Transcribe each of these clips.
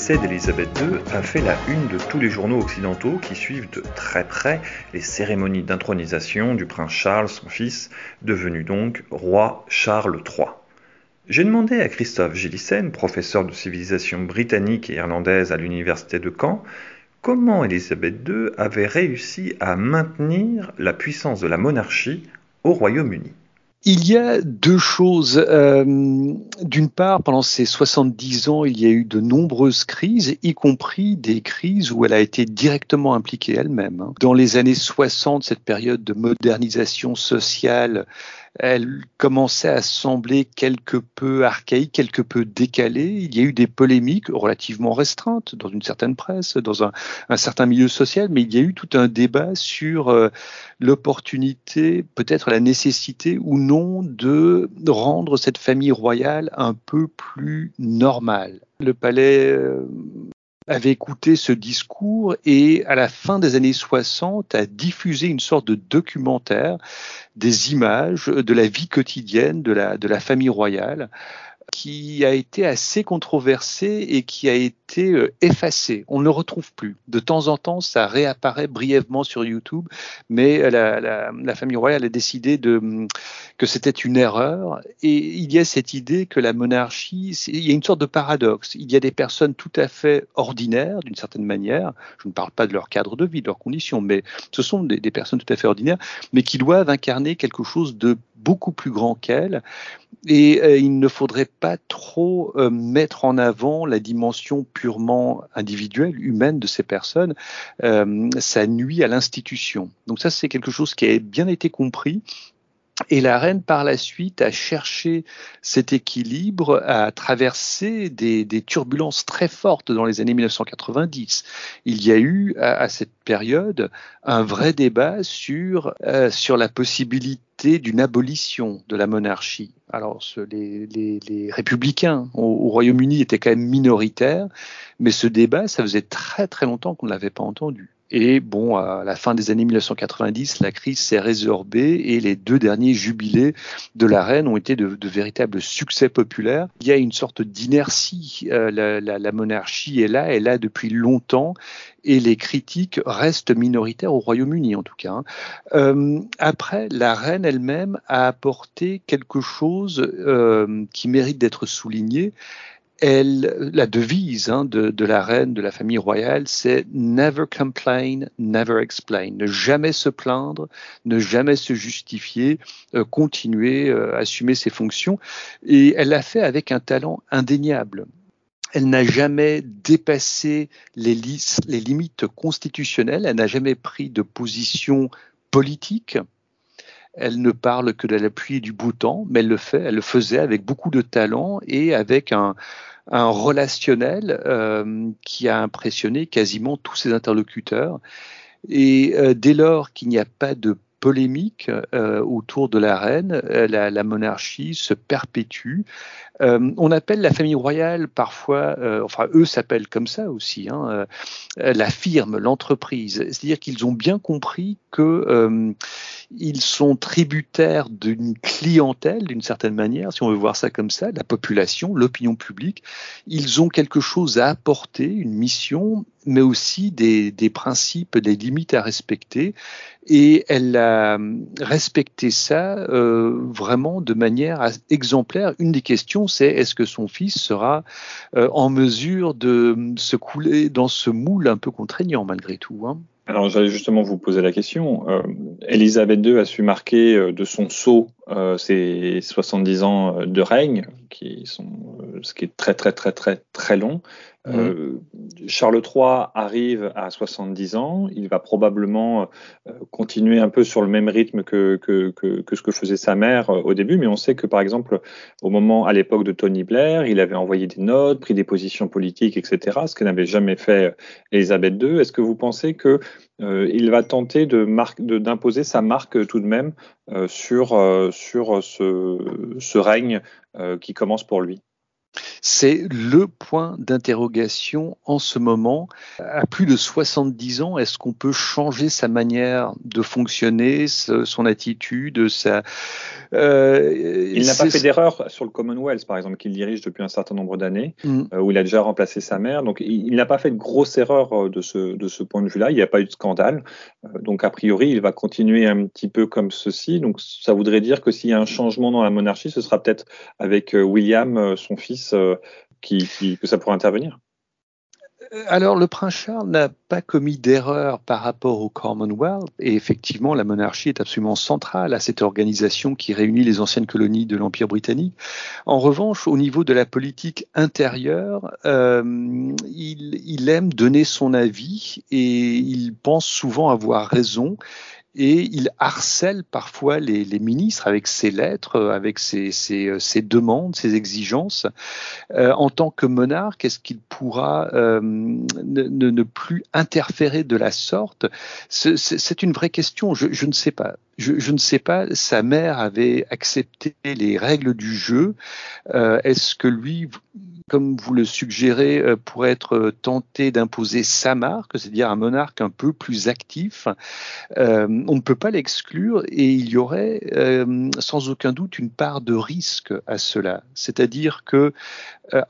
décès d'Élisabeth II a fait la une de tous les journaux occidentaux qui suivent de très près les cérémonies d'intronisation du prince Charles, son fils, devenu donc roi Charles III. J'ai demandé à Christophe Gélissen, professeur de civilisation britannique et irlandaise à l'université de Caen, comment Élisabeth II avait réussi à maintenir la puissance de la monarchie au Royaume-Uni. Il y a deux choses. Euh, d'une part, pendant ces 70 ans, il y a eu de nombreuses crises, y compris des crises où elle a été directement impliquée elle-même. Hein. Dans les années 60, cette période de modernisation sociale elle commençait à sembler quelque peu archaïque, quelque peu décalée. Il y a eu des polémiques relativement restreintes dans une certaine presse, dans un, certain milieu social, mais il y a eu tout un débat sur euh, l'opportunité, peut-être la nécessité ou non de rendre cette famille royale un peu plus normale. Le palais euh, avait écouté ce discours et à la fin des années 60 a diffusé une sorte de documentaire des images de la vie quotidienne de la, de la famille royale qui a été assez controversé et qui a été euh, effacé. On ne le retrouve plus. De temps en temps, ça réapparaît brièvement sur YouTube, mais la, famille royale a décidé de, que c'était une erreur. Et il y a cette idée que la monarchie, il y a une sorte de paradoxe. Il y a des personnes tout à fait ordinaires, d'une certaine manière. Je ne parle pas de leur cadre de vie, de leurs conditions, mais ce sont des, personnes tout à fait ordinaires, mais qui doivent incarner quelque chose de beaucoup plus grand qu'elle. Et euh, il ne faudrait pas trop euh, mettre en avant la dimension purement individuelle, humaine de ces personnes. Euh, ça nuit à l'institution. Donc ça, c'est quelque chose qui a bien été compris et la reine, par la suite, a cherché cet équilibre, a traversé des, turbulences très fortes dans les années 1990. Il y a eu, à, cette période, un vrai débat sur, euh, sur la possibilité d'une abolition de la monarchie. Alors, les, les, les, républicains au, au Royaume-Uni étaient quand même minoritaires, mais ce débat, ça faisait très très longtemps qu'on ne l'avait pas entendu. Et bon, à la fin des années 1990, la crise s'est résorbée et les deux derniers jubilés de la reine ont été de, véritables succès populaires. Il y a une sorte d'inertie. Euh, la, monarchie est là, elle est là depuis longtemps et les critiques restent minoritaires au Royaume-Uni en tout cas. Hein. Euh, après, la reine elle-même a apporté quelque chose euh, qui mérite d'être souligné elle, la devise hein, de, de, la reine, de la famille royale, c'est never complain, never explain. Ne jamais se plaindre, ne jamais se justifier, euh, continuer euh, assumer ses fonctions. Et elle l'a fait avec un talent indéniable. Elle n'a jamais dépassé les limites constitutionnelles, elle n'a jamais pris de position politique. Elle ne parle que de l'appui et du bouton, mais elle le fait, elle le faisait avec beaucoup de talent et avec un, un relationnel euh, qui a impressionné quasiment tous ses interlocuteurs. Et euh, dès lors qu'il n'y a pas de polémique euh, autour de la reine, euh, la, monarchie se perpétue. Euh, on appelle la famille royale parfois, enfin eux s'appellent comme ça aussi, hein, la firme, l'entreprise. C'est-à-dire qu'ils ont bien compris que ils sont tributaires d'une clientèle, d'une certaine manière, si on veut voir ça comme ça, la population, l'opinion publique. Ils ont quelque chose à apporter, une mission, mais aussi des, principes, des limites à respecter. Et elle a respecté ça euh, vraiment de manière exemplaire. Une des questions, c'est est-ce que son fils sera euh, en mesure de se couler dans ce moule un peu contraignant malgré tout hein? Alors j'allais justement vous poser la question. Euh, Elisabeth II a su marquer euh, de son sceau ses 70 ans de règne, qui sont, euh, ce qui est très très très très très long. Mmh. Euh, Charles III arrive à 70 ans, il va probablement continuer un peu sur le même rythme que, que, que, que, ce que faisait sa mère au début, mais on sait que par exemple au moment, à l'époque de Tony Blair, il avait envoyé des notes, pris des positions politiques, etc., ce que n'avait jamais fait Elisabeth II. Est-ce que vous pensez que euh, il va tenter de d'imposer sa marque tout de même euh, sur, euh, sur ce, ce règne qui commence pour lui. C'est le point d'interrogation en ce moment. À plus de 70 ans, est-ce qu'on peut changer sa manière de fonctionner, son attitude, sa... Euh, il n'a pas fait d'erreur sur le Commonwealth, par exemple, qu'il dirige depuis un certain nombre d'années, mm. euh, où il a déjà remplacé sa mère. Donc, il, n'a pas fait de grosse erreur euh, de ce, de ce point de vue-là. Il n'y a pas eu de scandale. donc, a priori, il va continuer un petit peu comme ceci. Donc, ça voudrait dire que s'il y a un changement dans la monarchie, ce sera peut-être avec William, son fils, que ça pourrait intervenir euh, alors, le prince Charles n'a pas commis d'erreur par rapport au Commonwealth, et effectivement, la monarchie est absolument centrale à cette organisation qui réunit les anciennes colonies de l'Empire britannique. En revanche, au niveau de la politique intérieure, euh, il aime donner son avis et il pense souvent avoir raison et il harcèle parfois les, ministres avec ses lettres, avec ses, ses, demandes, ses exigences. Euh, en tant que monarque, est-ce qu'il pourra euh, ne, plus interférer de la sorte? C'est une vraie question, je, ne sais pas. Je, ne sais pas, sa mère avait accepté les règles du jeu. Euh, est-ce que lui comme vous le suggérez, euh, pourrait être euh, tenté d'imposer sa marque, c'est-à-dire un monarque un peu plus actif. Euh, on ne peut pas l'exclure et il y aurait sans aucun doute une part de risque à cela. C'est-à-dire que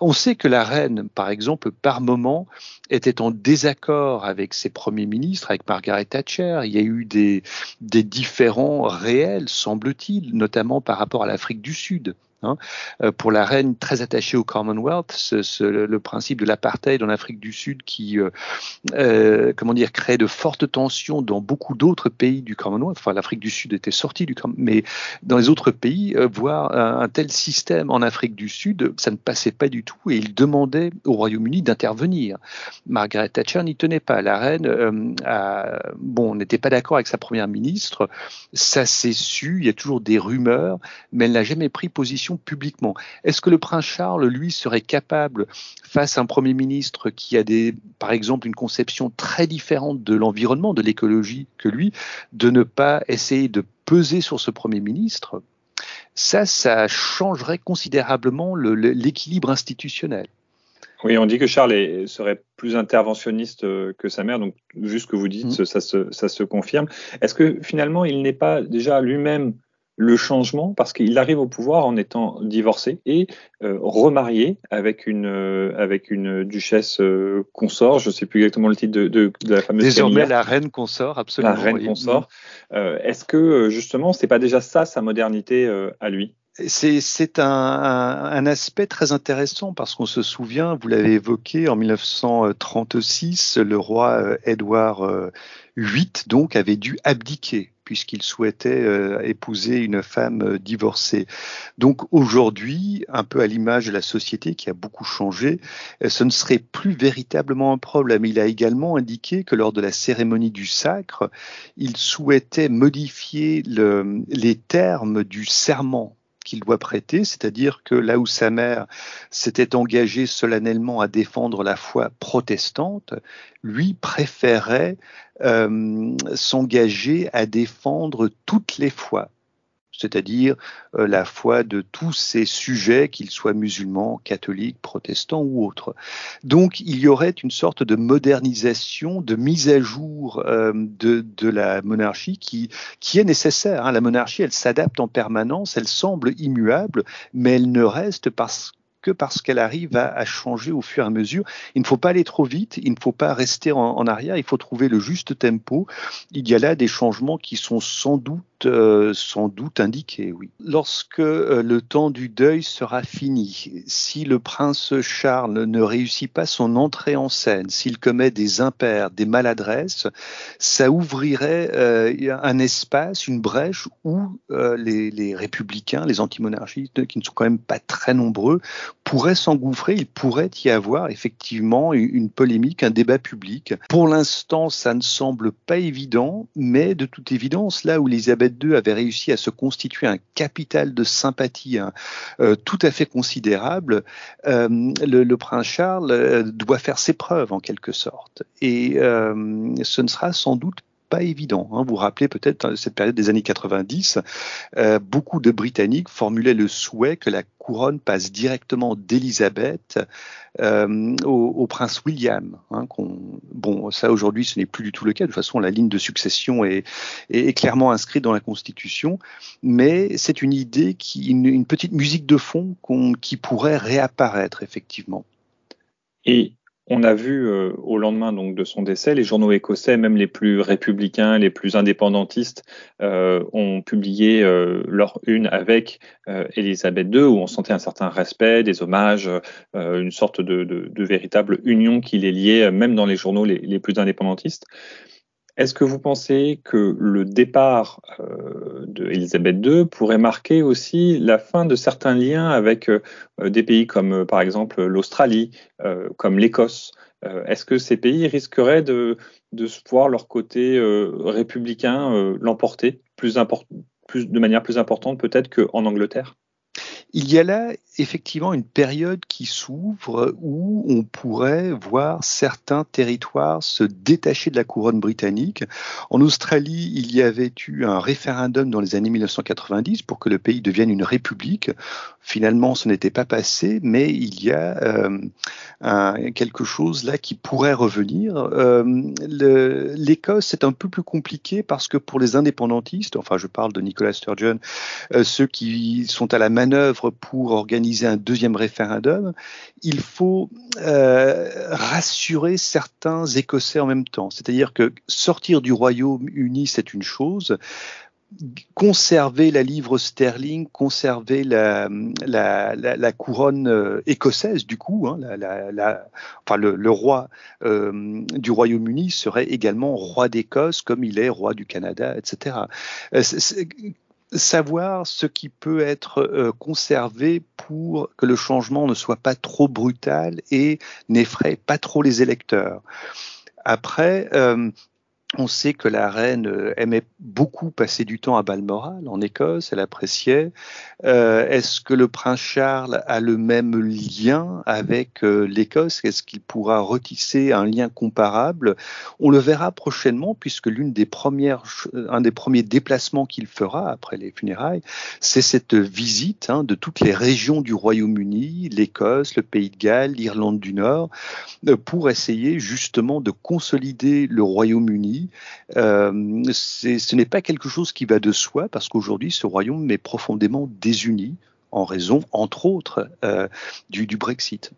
on sait que la reine, par exemple, par moment, était en désaccord avec ses premiers ministres, avec Margaret Thatcher. Il y a eu des, des différends réels, semble-t-il, notamment par rapport à l'Afrique du Sud. Hein. Euh, pour la reine très attachée au Commonwealth, le principe de l'apartheid en Afrique du Sud qui, euh, euh, comment dire, crée de fortes tensions dans beaucoup d'autres pays du Commonwealth. Enfin, l'Afrique du Sud était sortie du Commonwealth, mais dans les autres pays, voir un, tel système en Afrique du Sud, ça ne passait pas du tout et il demandait au Royaume-Uni d'intervenir. Margaret Thatcher n'y tenait pas. La reine, bon, n'était pas d'accord avec sa première ministre. Ça s'est su. Il y a toujours des rumeurs, mais elle n'a jamais pris position publiquement. Est-ce que le prince Charles, lui, serait capable, face à un Premier ministre qui a des, par exemple, une conception très différente de l'environnement, de l'écologie que lui, de ne pas essayer de peser sur ce Premier ministre Ça, ça changerait considérablement l'équilibre institutionnel. Oui, on dit que Charles serait plus interventionniste euh, que sa mère, donc juste ce que vous dites, mmh. ça, ça se confirme. Est-ce que finalement, il n'est pas déjà lui-même le changement parce qu'il arrive au pouvoir en étant divorcé et euh, remarié avec une euh, avec une duchesse euh, consort. Je ne sais plus exactement le titre de, de, la fameuse. Désormais la reine consort, absolument. La reine consort. Est-ce que justement c'est pas déjà ça sa modernité à lui? C'est un, un, aspect très intéressant parce qu'on se souvient, vous l'avez évoqué, en 1936, le roi Édouard VIII donc avait dû abdiquer puisqu'il souhaitait euh, épouser une femme euh, divorcée. Donc aujourd'hui, un peu à l'image de la société qui a beaucoup changé, euh, ce ne serait plus véritablement un problème. Il a également indiqué que lors de la cérémonie du sacre, il souhaitait modifier le, les termes du serment qu'il doit prêter, c'est-à-dire que là où sa mère s'était engagée solennellement à défendre la foi protestante, lui préférait euh, s'engager à défendre toutes les foi c'est-à-dire euh, la foi de tous ces sujets, qu'ils soient musulmans, catholiques, protestants ou autres. Donc il y aurait une sorte de modernisation, de mise à jour euh, de, de, la monarchie qui, qui est nécessaire. Hein. La monarchie, elle s'adapte en permanence, elle semble immuable, mais elle ne reste parce que parce qu'elle arrive à, changer au fur et à mesure. Il ne faut pas aller trop vite, il ne faut pas rester en arrière, il faut trouver le juste tempo. Il y a là des changements qui sont sans doute euh, sans doute indiqué, oui. Lorsque euh, le temps du deuil sera fini, si le prince Charles ne réussit pas son entrée en scène, s'il commet des impairs, des maladresses, ça ouvrirait euh, un espace, une brèche où les, les, républicains, les antimonarchistes, qui ne sont quand même pas très nombreux, pourraient s'engouffrer. Il pourrait y avoir effectivement une polémique, un débat public. Pour l'instant, ça ne semble pas évident, mais de toute évidence, là où Elisabeth II avait réussi à se constituer un capital de sympathie hein, euh, tout à fait considérable, euh, le, prince Charles euh, doit faire ses preuves en quelque sorte. Et ce ne sera sans doute pas évident. Hein. Vous vous rappelez peut-être hein, cette période des années 90, euh, beaucoup de Britanniques formulaient le souhait que la couronne passe directement d'Élisabeth euh, au, prince William. Hein, bon, ça aujourd'hui, ce n'est plus du tout le cas. De toute façon, la ligne de succession est, est, clairement inscrite dans la Constitution, mais c'est une idée, qui, une, petite musique de fond qui pourrait réapparaître effectivement. Et on a vu euh, au lendemain donc de son décès, les journaux écossais, même les plus républicains, les plus indépendantistes, euh, ont publié euh, leur une avec Élisabeth II, où on sentait un certain respect, des hommages, une sorte de, véritable union qui les liait, même dans les journaux les plus indépendantistes. Est-ce que vous pensez que le départ euh, de II pourrait marquer aussi la fin de certains liens avec euh, des pays comme euh, par exemple l'Australie, comme l'Écosse? Est-ce que ces pays risqueraient de, de voir leur côté républicain l'emporter plus, de manière plus importante peut-être qu'en Angleterre? Il y a là effectivement une période qui s'ouvre où on pourrait voir certains territoires se détacher de la couronne britannique. En Australie, il y avait eu un référendum dans les années 1990 pour que le pays devienne une république. Finalement, ce n'était pas passé, mais il y a euh, quelque chose là qui pourrait revenir. Euh, L'Écosse, c'est un peu plus compliqué parce que pour les indépendantistes, enfin je parle de Nicolas Sturgeon, euh, ceux qui sont à la manœuvre pour organiser un deuxième référendum, il faut euh, rassurer certains Écossais en même temps. C'est-à-dire que sortir du Royaume-Uni, c'est une chose, conserver la livre sterling, conserver la, couronne euh, écossaise du coup, hein, enfin le, roi euh, du Royaume-Uni serait également roi d'Écosse comme il est roi du Canada, etc. Euh, savoir ce qui peut être conservé pour que le changement ne soit pas trop brutal et n'effraie pas trop les électeurs. Après, on sait que la reine euh, aimait beaucoup passer du temps à Balmoral, en Écosse, elle appréciait. Euh, est-ce que le prince Charles a le même lien avec euh, l'Écosse? Est-ce qu'il pourra retisser un lien comparable? On le verra prochainement, puisque l'une des premiers déplacements qu'il fera après les funérailles, c'est cette visite hein, de toutes les régions du Royaume-Uni, l'Écosse, le Pays de Galles, l'Irlande du Nord, pour essayer justement de consolider le Royaume-Uni euh, ce n'est pas quelque chose qui va de soi parce qu'aujourd'hui, ce royaume est profondément désuni en raison, entre autres, euh, du, Brexit.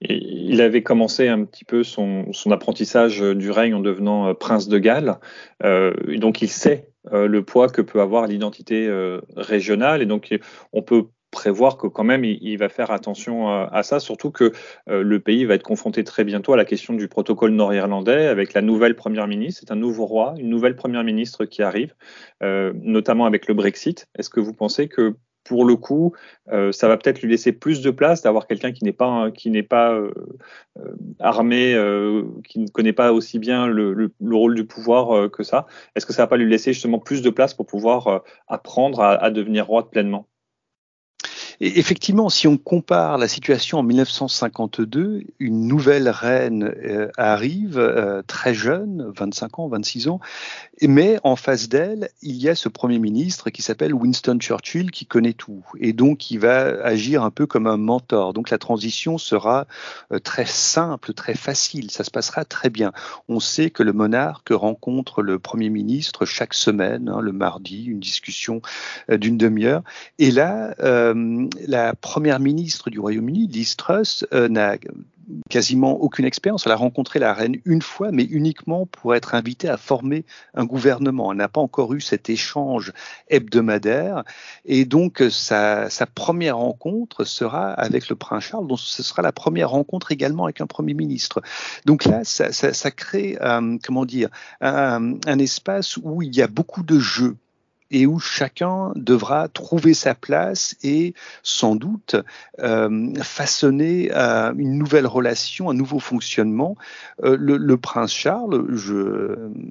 il avait commencé un petit peu son, apprentissage du règne en devenant euh, prince de Galles. donc il sait le poids que peut avoir l'identité régionale. Et donc on peut prévoir que quand même il, va faire attention à, ça, surtout que euh, le pays va être confronté très bientôt à la question du protocole nord-irlandais avec la nouvelle première ministre. C'est un nouveau roi, une nouvelle première ministre qui arrive, euh, notamment avec le Brexit. Est-ce que vous pensez que pour le coup, euh, ça va peut-être lui laisser plus de place d'avoir quelqu'un qui n'est pas qui n'est pas armé, qui ne connaît pas aussi bien le, rôle du pouvoir que ça? Est-ce que ça va pas lui laisser justement plus de place pour pouvoir apprendre à devenir roi pleinement? Effectivement, si on compare la situation en 1952, une nouvelle reine euh, arrive, euh, très jeune, 25 ans, 26 ans, mais en face d'elle, il y a ce Premier ministre qui s'appelle Winston Churchill, qui connaît tout, et donc qui va agir un peu comme un mentor. Donc la transition sera euh, très simple, très facile, ça se passera très bien. On sait que le monarque rencontre le Premier ministre chaque semaine, hein, le mardi, une discussion d'une demi-heure, et là, la première ministre du Royaume-Uni, Liz Truss, euh, n'a quasiment aucune expérience. Elle a rencontré la reine une fois, mais uniquement pour être invitée à former un gouvernement. Elle n'a pas encore eu cet échange hebdomadaire. Et donc, sa, première rencontre sera avec le prince Charles, donc ce sera la première rencontre également avec un premier ministre. Donc là, ça, crée, euh, comment dire, un, un espace où il y a beaucoup de jeux et où chacun devra trouver sa place et sans doute euh, façonner euh, une nouvelle relation, un nouveau fonctionnement. Euh, le, prince Charles,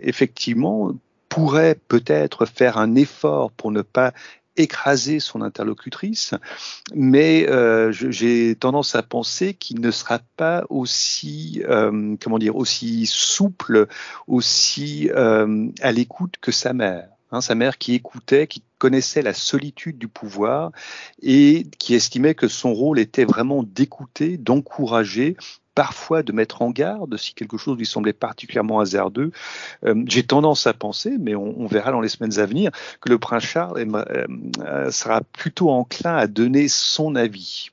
effectivement, pourrait peut-être faire un effort pour ne pas écraser son interlocutrice, mais j'ai tendance à penser qu'il ne sera pas aussi, comment dire, aussi souple, aussi à l'écoute que sa mère. Hein, sa mère qui écoutait, qui connaissait la solitude du pouvoir et qui estimait que son rôle était vraiment d'écouter, d'encourager, parfois de mettre en garde si quelque chose lui semblait particulièrement hasardeux. Euh, j'ai tendance à penser, mais on, verra dans les semaines à venir, que le prince Charles euh, sera plutôt enclin à donner son avis.